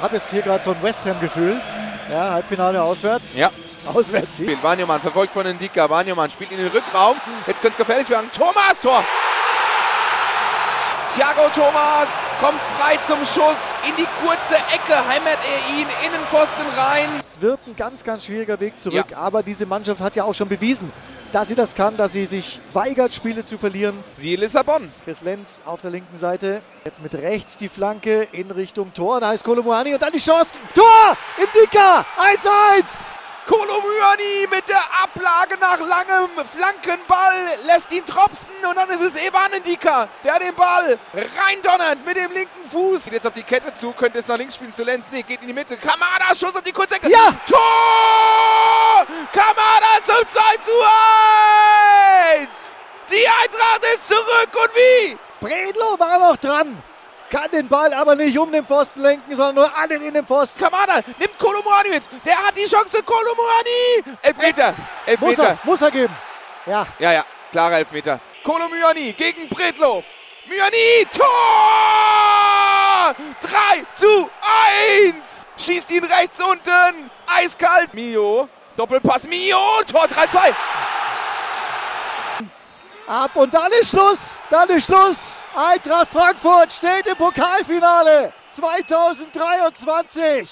habe jetzt hier gerade so ein West Ham-Gefühl. Ja, Halbfinale auswärts. Ja. Auswärts. Spiel. Wanyoman verfolgt von Ndika. Wanyoman spielt in den Rückraum. Jetzt könnte es gefährlich werden. Thomas, Tor! Thiago Thomas kommt frei zum Schuss in die kurze Ecke, heimert er ihn, Innenpfosten rein. Es wird ein ganz, ganz schwieriger Weg zurück, Ja. aber diese Mannschaft hat ja auch schon bewiesen, dass sie das kann, dass sie sich weigert, Spiele zu verlieren. Siehe Lissabon. Chris Lenz auf der linken Seite. Jetzt mit rechts die Flanke in Richtung Tor. Da ist Kolomuani und dann die Chance. Tor! Indika! 1-1! Kolomyani mit der Ablage nach langem Flankenball lässt ihn tropfen und dann ist es Evan Ndika, der den Ball reindonnert mit dem linken Fuß. Geht jetzt auf die Kette zu, könnte es nach links spielen zu Lenz. Nee, geht in die Mitte. Kamada, Schuss auf die Kurzecke. Ja! Tor! Kamada zum 2 zu 1! Die Eintracht ist zurück und wie? Bredlo war noch dran. Kann den Ball aber nicht um den Pfosten lenken, sondern nur an den Innenpfosten. Kamada nimmt Kolomyani mit. Der hat die Chance. Kolomyani! Elfmeter. Muss Elfmeter. er, muss er geben. Ja, Ja, ja, klarer Elfmeter. Kolo Myani gegen Bredlo. Myani, Tor! 3 zu 1! Schießt ihn rechts unten. Eiskalt. Mio, Doppelpass. Mio, Tor 3-2. Ab und dann ist Schluss. Dann ist Schluss. Eintracht Frankfurt steht im Pokalfinale 2023.